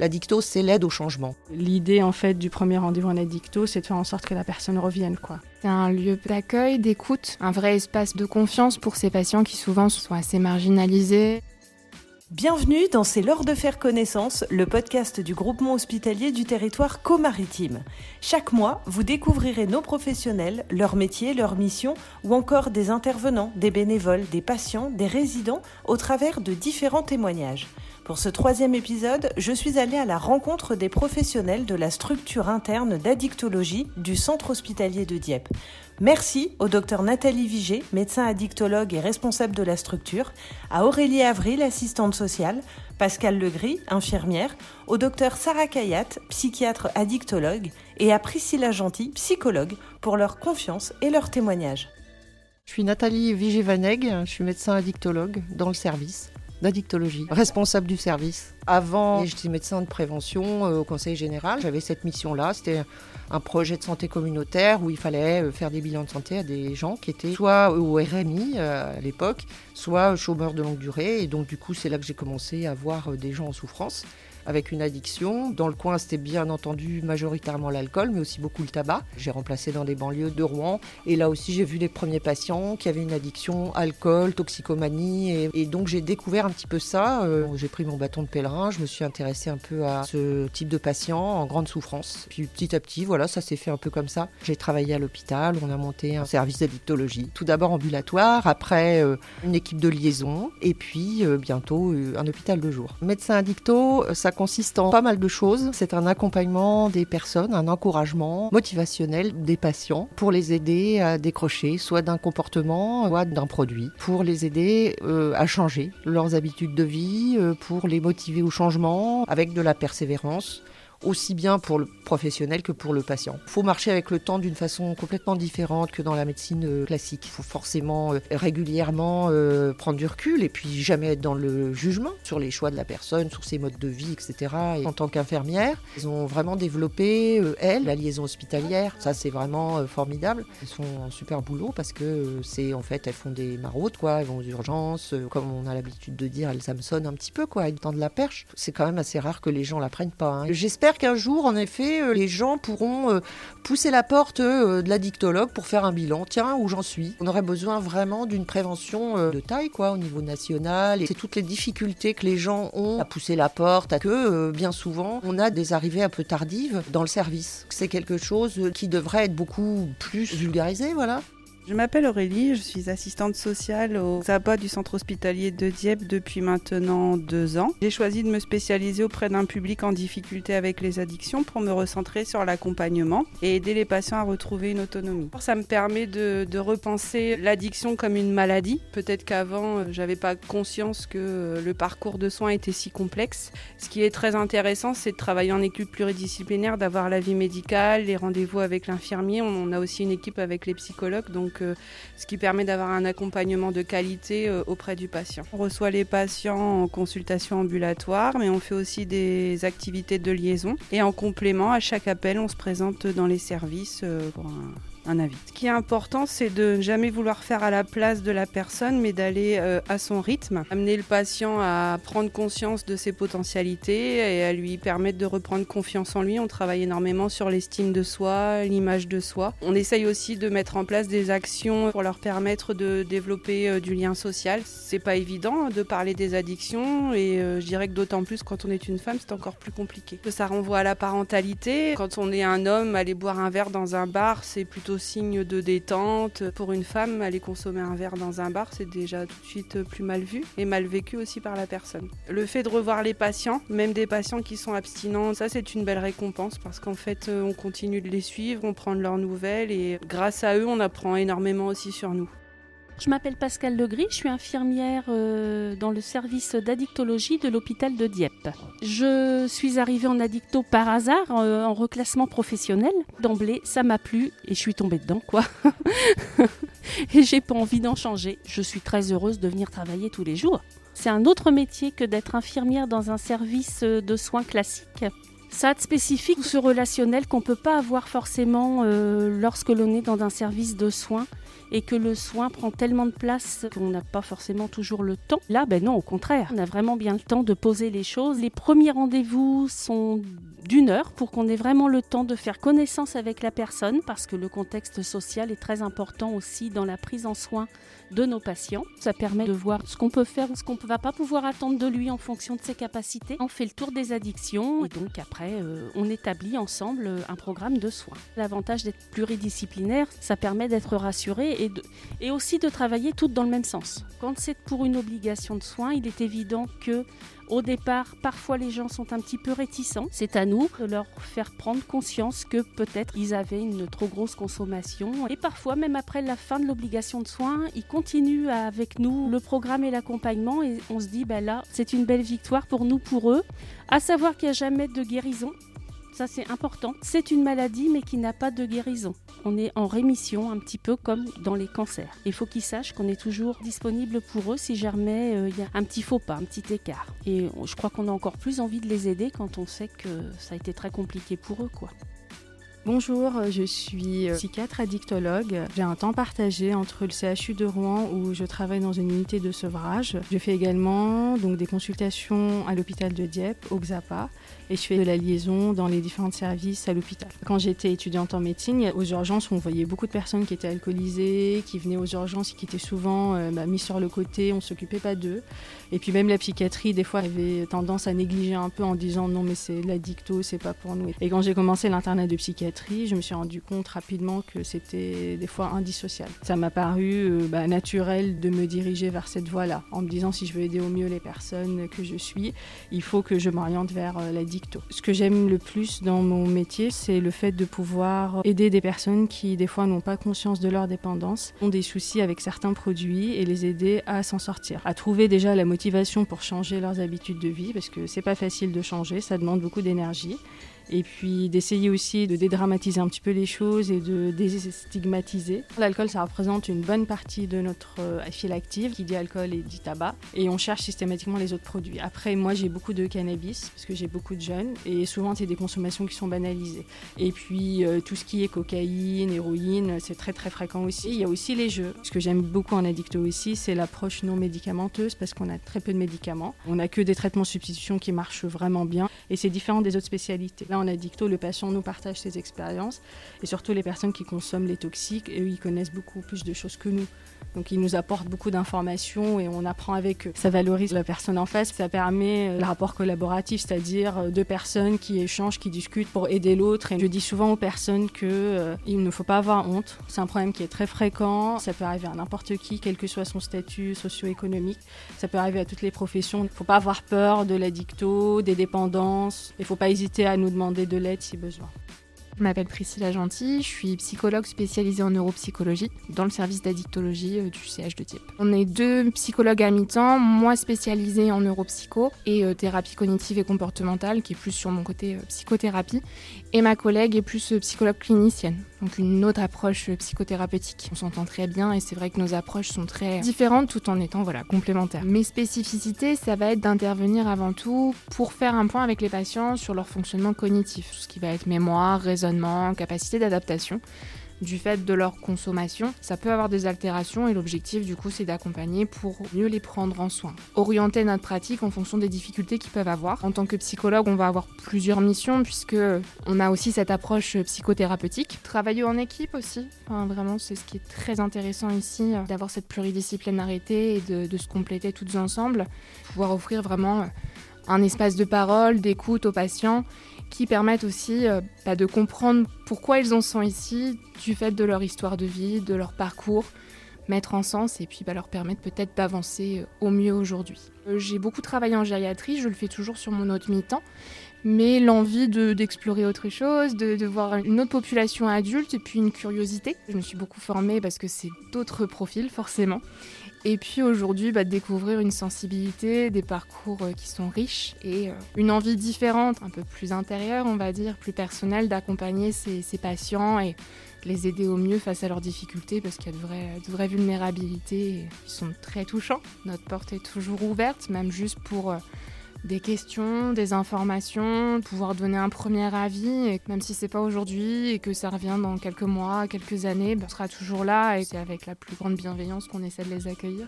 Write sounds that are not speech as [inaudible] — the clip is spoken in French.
L'addicto, c'est l'aide au changement. L'idée en fait du premier rendez-vous en addicto, c'est de faire en sorte que la personne revienne quoi. C'est un lieu d'accueil, d'écoute, un vrai espace de confiance pour ces patients qui souvent sont assez marginalisés. Bienvenue dans C'est l'heure de faire connaissance, le podcast du groupement hospitalier du territoire co-maritime. Chaque mois, vous découvrirez nos professionnels, leur métier, leur mission, ou encore des intervenants, des bénévoles, des patients, des résidents, au travers de différents témoignages. Pour ce troisième épisode, je suis allée à la rencontre des professionnels de la structure interne d'addictologie du centre hospitalier de Dieppe. Merci au docteur Nathalie Vigé, médecin addictologue et responsable de la structure, à Aurélie Avril, assistante sociale, Pascal Legris, infirmière, au docteur Sarah Kayat, psychiatre addictologue, et à Priscilla Gentil, psychologue, pour leur confiance et leur témoignage. Je suis Nathalie Vigé-Vaneg, je suis médecin addictologue dans le service d'addictologie, responsable du service. Avant, j'étais médecin de prévention euh, au Conseil général. J'avais cette mission-là. C'était un projet de santé communautaire où il fallait euh, faire des bilans de santé à des gens qui étaient soit au RMI euh, à l'époque, soit chômeurs de longue durée. Et donc, du coup, c'est là que j'ai commencé à voir des gens en souffrance avec une addiction. Dans le coin, c'était bien entendu majoritairement l'alcool, mais aussi beaucoup le tabac. J'ai remplacé dans des banlieues de Rouen. Et là aussi, j'ai vu les premiers patients qui avaient une addiction alcool, toxicomanie. Et, donc, j'ai découvert un petit peu ça. J'ai pris mon bâton de pèlerin. Je me suis intéressée un peu à ce type de patients en grande souffrance. Puis petit à petit, voilà, ça s'est fait un peu comme ça. J'ai travaillé à l'hôpital. On a monté un service d'addictologie. Tout d'abord ambulatoire, après euh, une équipe de liaison. Et puis, euh, bientôt, un hôpital de jour. Médecin addicto, ça consiste en pas mal de choses. C'est un accompagnement des personnes, un encouragement motivationnel des patients pour les aider à décrocher soit d'un comportement, soit d'un produit, pour les aider euh, à changer leurs habitudes de vie, euh, pour les motiver au changement avec de la persévérance aussi bien pour le professionnel que pour le patient. Il faut marcher avec le temps d'une façon complètement différente que dans la médecine euh, classique. Il faut forcément euh, régulièrement euh, prendre du recul et puis jamais être dans le jugement sur les choix de la personne, sur ses modes de vie, etc. Et en tant qu'infirmière, elles ont vraiment développé, elles, la liaison hospitalière. Ça, c'est vraiment formidable. Elles font un super boulot parce que c'est en fait, elles font des maraudes, quoi. Elles vont aux urgences. Comme on a l'habitude de dire, elles s'hameçonnent un petit peu, quoi. Elles tendent la perche. C'est quand même assez rare que les gens la prennent pas. Hein. J'espère qu'un jour, en effet, euh, les gens pourront euh, pousser la porte euh, de l'addictologue pour faire un bilan. Tiens, où j'en suis? On aurait besoin vraiment d'une prévention de taille, quoi, au niveau national. Et c'est toutes les difficultés que les gens ont à pousser la porte, à que bien souvent, on a des arrivées un peu tardives dans le service. C'est quelque chose qui devrait être beaucoup plus vulgarisé, voilà. Je m'appelle Aurélie, je suis assistante sociale au SAPA du centre hospitalier de Dieppe depuis maintenant deux ans. J'ai choisi de me spécialiser auprès d'un public en difficulté avec les addictions pour me recentrer sur l'accompagnement et aider les patients à retrouver une autonomie. Ça me permet de, repenser l'addiction comme une maladie. Peut-être qu'avant, euh, j'avais pas conscience que euh, le parcours de soins était si complexe. Ce qui est très intéressant, c'est de travailler en équipe pluridisciplinaire, d'avoir la vie médicale, les rendez-vous avec l'infirmier. On a aussi une équipe avec les psychologues, donc ce qui permet d'avoir un accompagnement de qualité euh, auprès du patient. On reçoit les patients en consultation ambulatoire, mais on fait aussi des activités de liaison. Et en complément, à chaque appel, on se présente dans les services euh, pour un un avis. Ce qui est important, c'est de ne jamais vouloir faire à la place de la personne, mais d'aller euh, à son rythme, amener le patient à prendre conscience de ses potentialités et à lui permettre de reprendre confiance en lui. On travaille énormément sur l'estime de soi, l'image de soi. On essaye aussi de mettre en place des actions pour leur permettre de développer euh, du lien social. C'est pas évident de parler des addictions et euh, je dirais que d'autant plus quand on est une femme, c'est encore plus compliqué. Ça renvoie à la parentalité. Quand on est un homme, aller boire un verre dans un bar, c'est plutôt signe de détente. Pour une femme, aller consommer un verre dans un bar, c'est déjà tout de suite plus mal vu et mal vécu aussi par la personne. Le fait de revoir les patients, même des patients qui sont abstinents, ça c'est une belle récompense parce qu'en fait on continue de les suivre, on prend de leurs nouvelles et grâce à eux on apprend énormément aussi sur nous. Je m'appelle Pascal Legris, je suis infirmière euh, dans le service d'addictologie de l'hôpital de Dieppe. Je suis arrivée en addicto par hasard, euh, en reclassement professionnel. D'emblée, ça m'a plu et je suis tombée dedans, quoi. [laughs] et j'ai pas envie d'en changer. Je suis très heureuse de venir travailler tous les jours. C'est un autre métier que d'être infirmière dans un service de soins classique. Ça de spécifique ce relationnel qu'on ne peut pas avoir forcément euh, lorsque l'on est dans un service de soins et que le soin prend tellement de place qu'on n'a pas forcément toujours le temps. Là, ben non, au contraire, on a vraiment bien le temps de poser les choses. Les premiers rendez-vous sont d'une heure pour qu'on ait vraiment le temps de faire connaissance avec la personne parce que le contexte social est très important aussi dans la prise en soin de nos patients. Ça permet de voir ce qu'on peut faire ou ce qu'on ne va pas pouvoir attendre de lui en fonction de ses capacités. On fait le tour des addictions et donc après euh, on établit ensemble euh, un programme de soins. L'avantage d'être pluridisciplinaire, ça permet d'être rassuré et, aussi de travailler toutes dans le même sens. Quand c'est pour une obligation de soins, il est évident que au départ, parfois les gens sont un petit peu réticents. C'est à nous de leur faire prendre conscience que peut-être ils avaient une trop grosse consommation. Et parfois, même après la fin de l'obligation de soins, ils continuent avec nous le programme et l'accompagnement. Et on se dit, ben là, c'est une belle victoire pour nous, pour eux. À savoir qu'il n'y a jamais de guérison ça c'est important. C'est une maladie mais qui n'a pas de guérison. On est en rémission un petit peu comme dans les cancers. Il faut qu'ils sachent qu'on est toujours disponible pour eux si jamais euh, il y a un petit faux pas, un petit écart. Et je crois qu'on a encore plus envie de les aider quand on sait que ça a été très compliqué pour eux quoi. Bonjour, je suis euh, psychiatre addictologue. J'ai un temps partagé entre le CHU de Rouen où je travaille dans une unité de sevrage. Je fais également donc des consultations à l'hôpital de Dieppe, au XAPA, et je fais de la liaison dans les différents services à l'hôpital. Quand j'étais étudiante en médecine, aux urgences, on voyait beaucoup de personnes qui étaient alcoolisées, qui venaient aux urgences et qui étaient souvent euh, bah, mis sur le côté, on s'occupait pas d'eux. Et puis même la psychiatrie, des fois, avait tendance à négliger un peu en disant non mais c'est l'addicto, c'est pas pour nous. Et quand j'ai commencé l'internat de psychiatrie, je me suis rendu compte rapidement que c'était des fois indissociable. Ça m'a paru euh, bah, naturel de me diriger vers cette voie-là, en me disant si je veux aider au mieux les personnes que je suis, il faut que je m'oriente vers euh, l'addicto. Ce que j'aime le plus dans mon métier, c'est le fait de pouvoir aider des personnes qui des fois n'ont pas conscience de leur dépendance, ont des soucis avec certains produits et les aider à s'en sortir, à trouver déjà la motivation pour changer leurs habitudes de vie parce que c'est pas facile de changer, ça demande beaucoup d'énergie et puis d'essayer aussi de dédramatiser un petit peu les choses et de déstigmatiser. L'alcool, ça représente une bonne partie de notre euh, file active, qui dit alcool et dit tabac, et on cherche systématiquement les autres produits. Après, moi, j'ai beaucoup de cannabis, parce que j'ai beaucoup de jeunes, et souvent, c'est des consommations qui sont banalisées. Et puis, euh, tout ce qui est cocaïne, héroïne, c'est très très fréquent aussi. Il y a aussi les jeux. Ce que j'aime beaucoup en addicto aussi, c'est l'approche non médicamenteuse, parce qu'on a très peu de médicaments. On n'a que des traitements substitution qui marchent vraiment bien, et c'est différent des autres spécialités. En addicto, le patient nous partage ses expériences et surtout les personnes qui consomment les toxiques, eux, ils connaissent beaucoup plus de choses que nous. Donc ils nous apportent beaucoup d'informations et on apprend avec eux. Ça valorise la personne en face, ça permet euh, le rapport collaboratif, c'est-à-dire euh, deux personnes qui échangent, qui discutent pour aider l'autre. Et je dis souvent aux personnes qu'il euh, ne faut pas avoir honte. C'est un problème qui est très fréquent, ça peut arriver à n'importe qui, quel que soit son statut socio-économique. Ça peut arriver à toutes les professions. Il ne faut pas avoir peur de l'addicto, des dépendances. Il ne faut pas hésiter à nous demander de l'aide si besoin. Je m'appelle Priscilla Gentil, je suis psychologue spécialisée en neuropsychologie dans le service d'addictologie euh, du CH de Dieppe. On est deux psychologues à mi-temps, moi spécialisée en neuropsycho et euh, thérapie cognitive et comportementale, qui est plus sur mon côté euh, psychothérapie, et ma collègue est plus psychologue clinicienne, donc une autre approche psychothérapeutique. On s'entend très bien et c'est vrai que nos approches sont très différentes tout en étant voilà, complémentaires. Mes spécificités, ça va être d'intervenir avant tout pour faire un point avec les patients sur leur fonctionnement cognitif, ce qui va être mémoire, raisonnement, capacité d'adaptation du fait de leur consommation. Ça peut avoir des altérations et l'objectif du coup c'est d'accompagner pour mieux les prendre en soin. Orienter notre pratique en fonction des difficultés qu'ils peuvent avoir. En tant que psychologue, on va avoir plusieurs missions puisque on a aussi cette approche psychothérapeutique. Travailler en équipe aussi, vraiment c'est ce qui est très intéressant ici, euh, d'avoir cette pluridisciplinarité et de, de se compléter toutes ensemble. Pouvoir offrir vraiment euh, un espace de parole, d'écoute aux patients qui permettent aussi euh, bah, de comprendre pourquoi ils en sont ici, du fait de leur histoire de vie, de leur parcours, mettre en sens et puis bah, leur permettre peut-être d'avancer euh, au mieux aujourd'hui. Euh, j'ai beaucoup travaillé en gériatrie, je le fais toujours sur mon autre mi-temps, mais l'envie d'explorer autre chose, de, de, voir une autre population adulte et puis une curiosité. Je me suis beaucoup formée parce que c'est d'autres profils forcément. Et puis aujourd'hui, bah, découvrir une sensibilité, des parcours euh, qui sont riches et euh, une envie différente, un peu plus intérieure, on va dire, plus personnelle, d'accompagner ces, patients et les aider au mieux face à leurs difficultés parce qu'il y a de vraies, de vraies vulnérabilités qui sont très touchants. Notre porte est toujours ouverte, même juste pour euh, des questions, des informations, pouvoir donner un premier avis, et même si c'est pas aujourd'hui et que ça revient dans quelques mois, quelques années, ben, on sera toujours là et c'est avec la plus grande bienveillance qu'on essaie de les accueillir.